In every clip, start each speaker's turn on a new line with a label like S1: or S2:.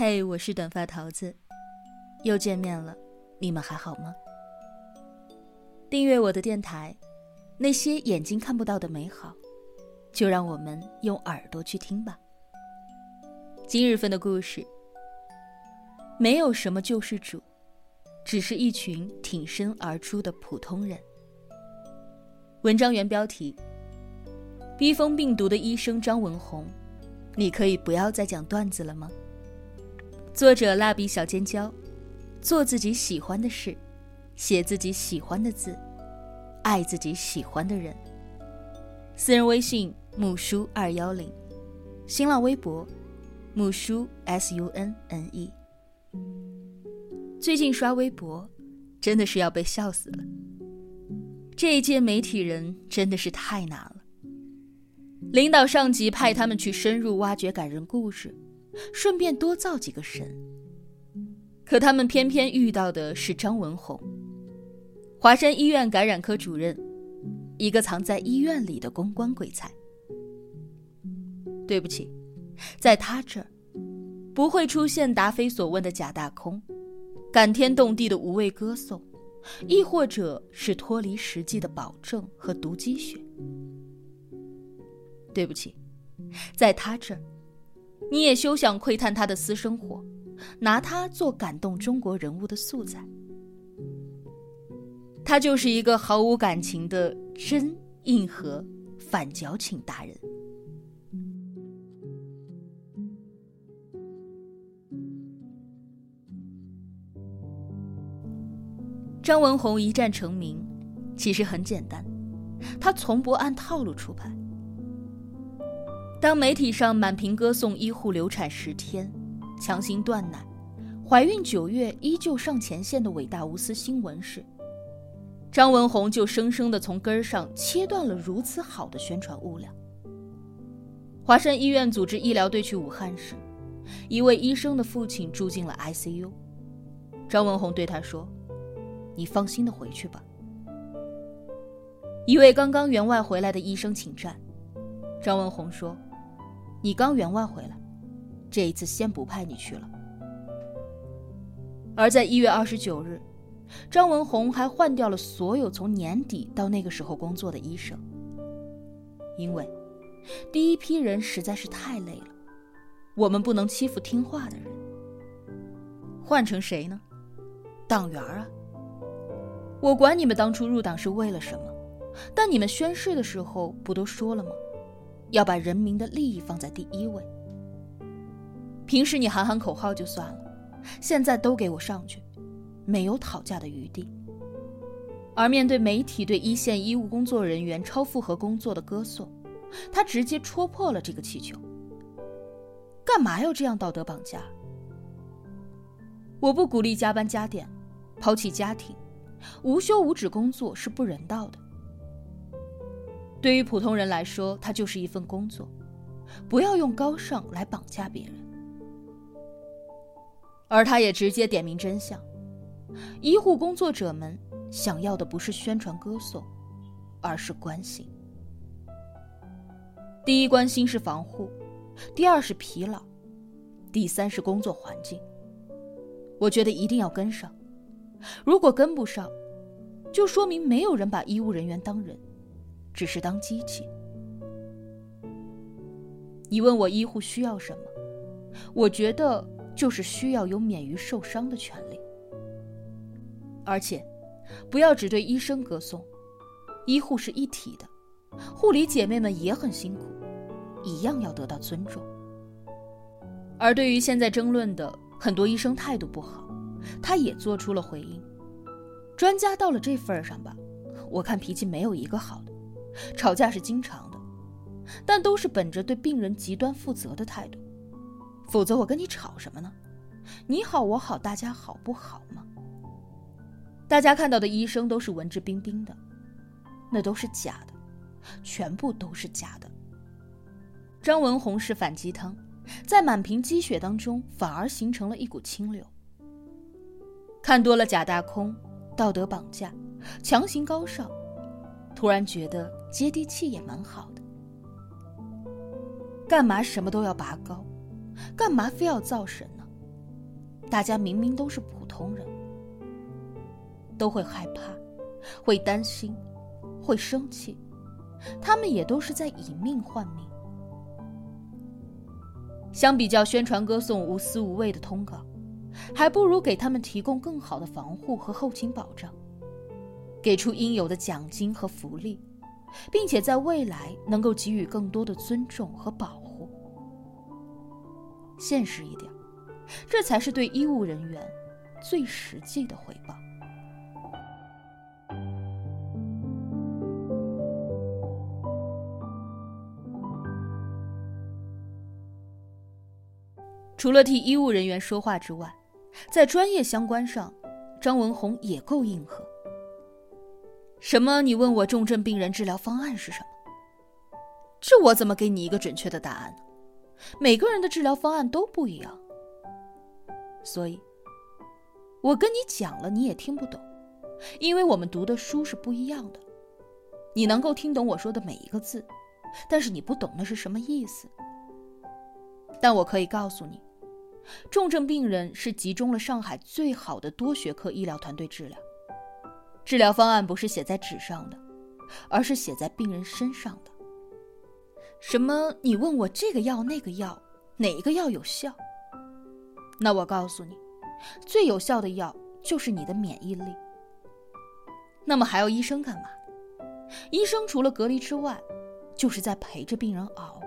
S1: 嘿，我是短发桃子，又见面了，你们还好吗？订阅我的电台，那些眼睛看不到的美好，就让我们用耳朵去听吧。今日份的故事，没有什么救世主，只是一群挺身而出的普通人。文章原标题：逼疯病毒的医生张文宏，你可以不要再讲段子了吗？作者蜡笔小尖椒，做自己喜欢的事，写自己喜欢的字，爱自己喜欢的人。私人微信木叔二幺零，新浪微博木叔 S U N N E。最近刷微博，真的是要被笑死了。这一届媒体人真的是太难了。领导上级派他们去深入挖掘感人故事。顺便多造几个神。可他们偏偏遇到的是张文宏，华山医院感染科主任，一个藏在医院里的公关鬼才。对不起，在他这儿，不会出现答非所问的假大空，感天动地的无谓歌颂，亦或者是脱离实际的保证和毒鸡血。对不起，在他这儿。你也休想窥探他的私生活，拿他做感动中国人物的素材。他就是一个毫无感情的真硬核反矫情达人。张文宏一战成名，其实很简单，他从不按套路出牌。当媒体上满屏歌颂医护流产十天、强行断奶、怀孕九月依旧上前线的伟大无私新闻时，张文宏就生生的从根儿上切断了如此好的宣传物料。华山医院组织医疗队去武汉时，一位医生的父亲住进了 ICU，张文宏对他说：“你放心的回去吧。”一位刚刚员外回来的医生请战，张文宏说。你刚员外回来，这一次先不派你去了。而在一月二十九日，张文宏还换掉了所有从年底到那个时候工作的医生，因为第一批人实在是太累了，我们不能欺负听话的人。换成谁呢？党员啊！我管你们当初入党是为了什么，但你们宣誓的时候不都说了吗？要把人民的利益放在第一位。平时你喊喊口号就算了，现在都给我上去，没有讨价的余地。而面对媒体对一线医务工作人员超负荷工作的歌颂，他直接戳破了这个气球。干嘛要这样道德绑架？我不鼓励加班加点，抛弃家庭，无休无止工作是不人道的。对于普通人来说，它就是一份工作，不要用高尚来绑架别人。而他也直接点明真相：医护工作者们想要的不是宣传歌颂，而是关心。第一关心是防护，第二是疲劳，第三是工作环境。我觉得一定要跟上，如果跟不上，就说明没有人把医务人员当人。只是当机器。你问我医护需要什么？我觉得就是需要有免于受伤的权利。而且，不要只对医生歌颂，医护是一体的，护理姐妹们也很辛苦，一样要得到尊重。而对于现在争论的很多医生态度不好，他也做出了回应。专家到了这份上吧，我看脾气没有一个好的。吵架是经常的，但都是本着对病人极端负责的态度。否则我跟你吵什么呢？你好我好大家好不好吗？大家看到的医生都是文质彬彬的，那都是假的，全部都是假的。张文红是反鸡汤，在满屏积雪当中反而形成了一股清流。看多了假大空、道德绑架、强行高尚。突然觉得接地气也蛮好的。干嘛什么都要拔高？干嘛非要造神呢？大家明明都是普通人，都会害怕，会担心，会生气，他们也都是在以命换命。相比较宣传歌颂无私无畏的通稿，还不如给他们提供更好的防护和后勤保障，给出应有的奖金和福利，并且在未来能够给予更多的尊重和保护。现实一点，这才是对医务人员最实际的回报。除了替医务人员说话之外，在专业相关上，张文宏也够硬核。什么？你问我重症病人治疗方案是什么？这我怎么给你一个准确的答案呢？每个人的治疗方案都不一样，所以，我跟你讲了你也听不懂，因为我们读的书是不一样的。你能够听懂我说的每一个字，但是你不懂那是什么意思。但我可以告诉你。重症病人是集中了上海最好的多学科医疗团队治疗，治疗方案不是写在纸上的，而是写在病人身上的。什么？你问我这个药那个药哪一个药有效？那我告诉你，最有效的药就是你的免疫力。那么还要医生干嘛？医生除了隔离之外，就是在陪着病人熬，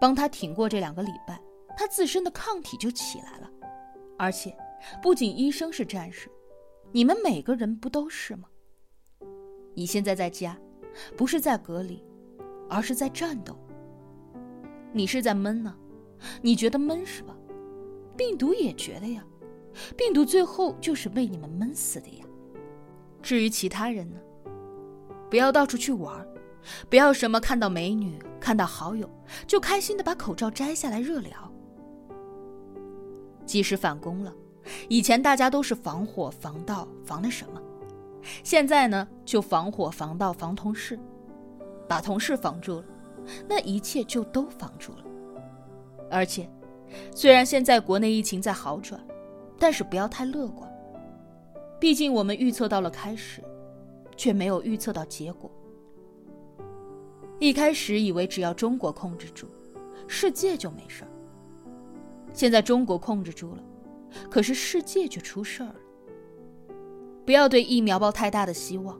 S1: 帮他挺过这两个礼拜。他自身的抗体就起来了，而且，不仅医生是战士，你们每个人不都是吗？你现在在家，不是在隔离，而是在战斗。你是在闷呢，你觉得闷是吧？病毒也觉得呀，病毒最后就是被你们闷死的呀。至于其他人呢，不要到处去玩，不要什么看到美女、看到好友就开心的把口罩摘下来热聊。即使返工了，以前大家都是防火防盗防那什么，现在呢就防火防盗防同事，把同事防住了，那一切就都防住了。而且，虽然现在国内疫情在好转，但是不要太乐观，毕竟我们预测到了开始，却没有预测到结果。一开始以为只要中国控制住，世界就没事儿。现在中国控制住了，可是世界却出事儿了。不要对疫苗抱太大的希望，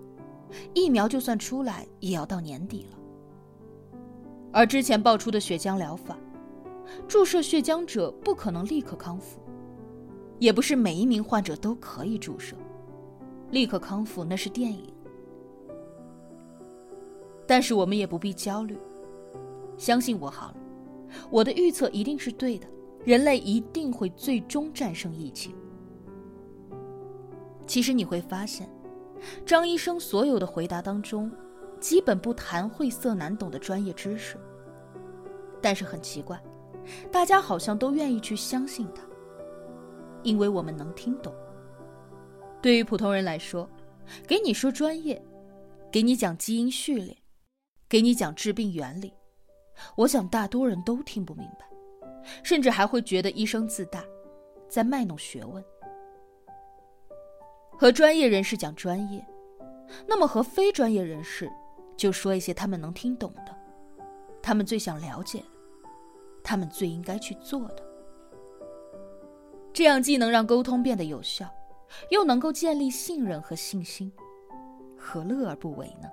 S1: 疫苗就算出来也要到年底了。而之前爆出的血浆疗法，注射血浆者不可能立刻康复，也不是每一名患者都可以注射，立刻康复那是电影。但是我们也不必焦虑，相信我好了，我的预测一定是对的。人类一定会最终战胜疫情。其实你会发现，张医生所有的回答当中，基本不谈晦涩难懂的专业知识。但是很奇怪，大家好像都愿意去相信他，因为我们能听懂。对于普通人来说，给你说专业，给你讲基因序列，给你讲治病原理，我想大多人都听不明白。甚至还会觉得医生自大，在卖弄学问。和专业人士讲专业，那么和非专业人士就说一些他们能听懂的，他们最想了解的，他们最应该去做的。这样既能让沟通变得有效，又能够建立信任和信心，何乐而不为呢？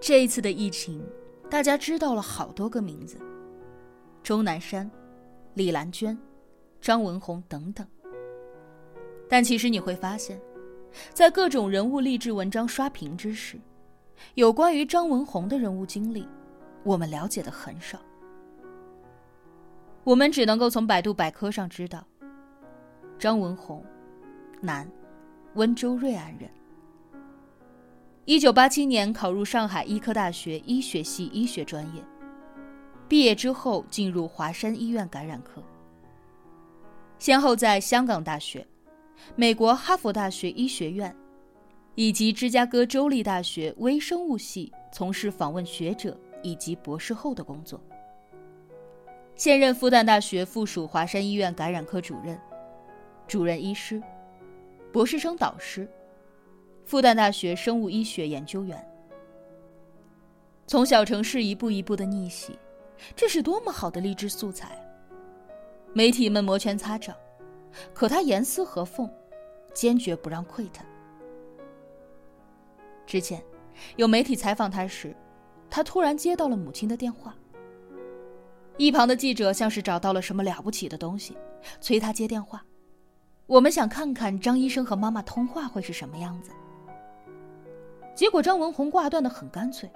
S1: 这一次的疫情，大家知道了好多个名字：钟南山、李兰娟、张文宏等等。但其实你会发现，在各种人物励志文章刷屏之时，有关于张文宏的人物经历，我们了解的很少。我们只能够从百度百科上知道：张文宏，男，温州瑞安人。一九八七年考入上海医科大学医学系医学专业，毕业之后进入华山医院感染科。先后在香港大学、美国哈佛大学医学院以及芝加哥州立大学微生物系从事访问学者以及博士后的工作。现任复旦大学附属华山医院感染科主任、主任医师、博士生导师，复旦大学生物医学研究员。从小城市一步一步的逆袭，这是多么好的励志素材！媒体们摩拳擦掌，可他严丝合缝，坚决不让窥探。之前，有媒体采访他时，他突然接到了母亲的电话。一旁的记者像是找到了什么了不起的东西，催他接电话。我们想看看张医生和妈妈通话会是什么样子。结果张文宏挂断的很干脆，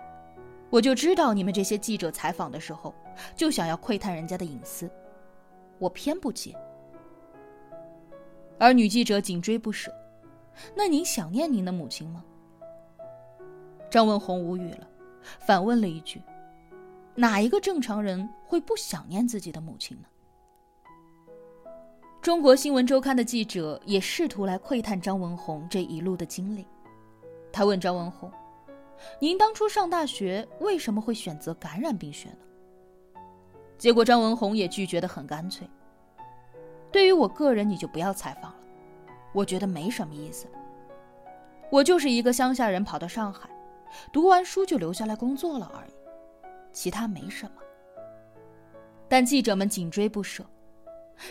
S1: 我就知道你们这些记者采访的时候就想要窥探人家的隐私，我偏不接。而女记者紧追不舍，那您想念您的母亲吗？张文宏无语了，反问了一句。哪一个正常人会不想念自己的母亲呢？中国新闻周刊的记者也试图来窥探张文宏这一路的经历。他问张文宏：“您当初上大学为什么会选择感染病学呢？”结果张文宏也拒绝的很干脆：“对于我个人，你就不要采访了，我觉得没什么意思。我就是一个乡下人，跑到上海，读完书就留下来工作了而已。”其他没什么，但记者们紧追不舍。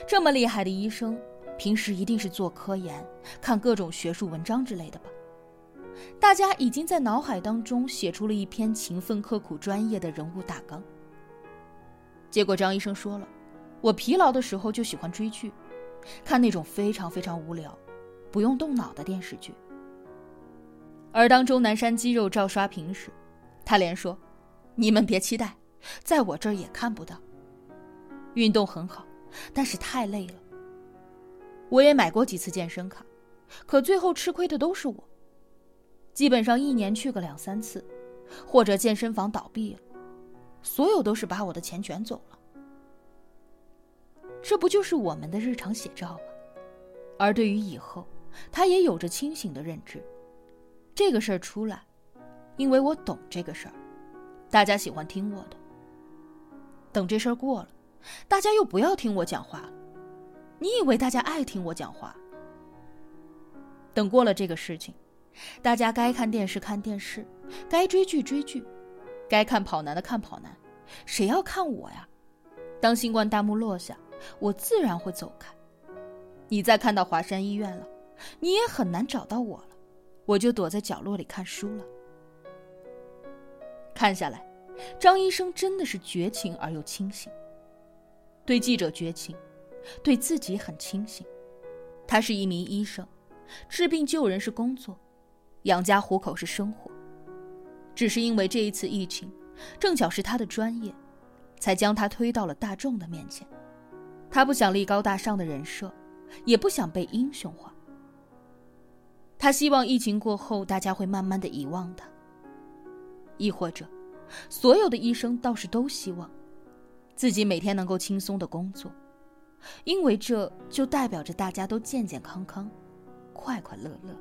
S1: 这么厉害的医生，平时一定是做科研、看各种学术文章之类的吧？大家已经在脑海当中写出了一篇勤奋刻苦、专业的人物大纲。结果张医生说了：“我疲劳的时候就喜欢追剧，看那种非常非常无聊、不用动脑的电视剧。”而当钟南山肌肉照刷屏时，他连说。你们别期待，在我这儿也看不到。运动很好，但是太累了。我也买过几次健身卡，可最后吃亏的都是我。基本上一年去个两三次，或者健身房倒闭了，所有都是把我的钱卷走了。这不就是我们的日常写照吗？而对于以后，他也有着清醒的认知。这个事儿出来，因为我懂这个事儿。大家喜欢听我的。等这事儿过了，大家又不要听我讲话了。你以为大家爱听我讲话？等过了这个事情，大家该看电视看电视，该追剧追剧，该看跑男的看跑男，谁要看我呀？当新冠大幕落下，我自然会走开。你再看到华山医院了，你也很难找到我了，我就躲在角落里看书了。看下来，张医生真的是绝情而又清醒。对记者绝情，对自己很清醒。他是一名医生，治病救人是工作，养家糊口是生活。只是因为这一次疫情，正巧是他的专业，才将他推到了大众的面前。他不想立高大上的人设，也不想被英雄化。他希望疫情过后，大家会慢慢的遗忘他。亦或者，所有的医生倒是都希望自己每天能够轻松的工作，因为这就代表着大家都健健康康、快快乐乐。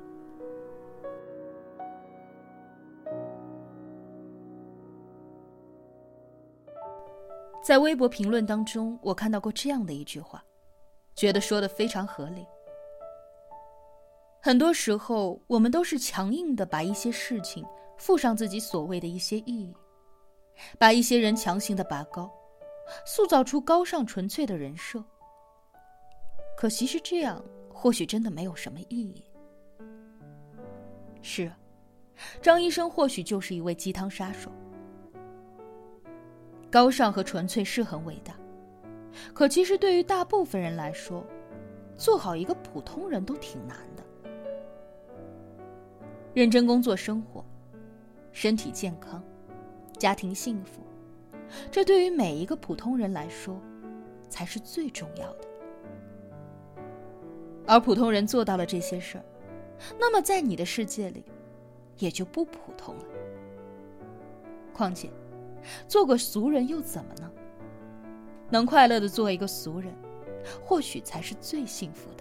S1: 在微博评论当中，我看到过这样的一句话，觉得说的非常合理。很多时候，我们都是强硬的把一些事情。附上自己所谓的一些意义，把一些人强行的拔高，塑造出高尚纯粹的人设。可其实这样，或许真的没有什么意义。是，张医生或许就是一位鸡汤杀手。高尚和纯粹是很伟大，可其实对于大部分人来说，做好一个普通人都挺难的。认真工作生活。身体健康，家庭幸福，这对于每一个普通人来说，才是最重要的。而普通人做到了这些事儿，那么在你的世界里，也就不普通了。况且，做个俗人又怎么呢？能快乐的做一个俗人，或许才是最幸福的。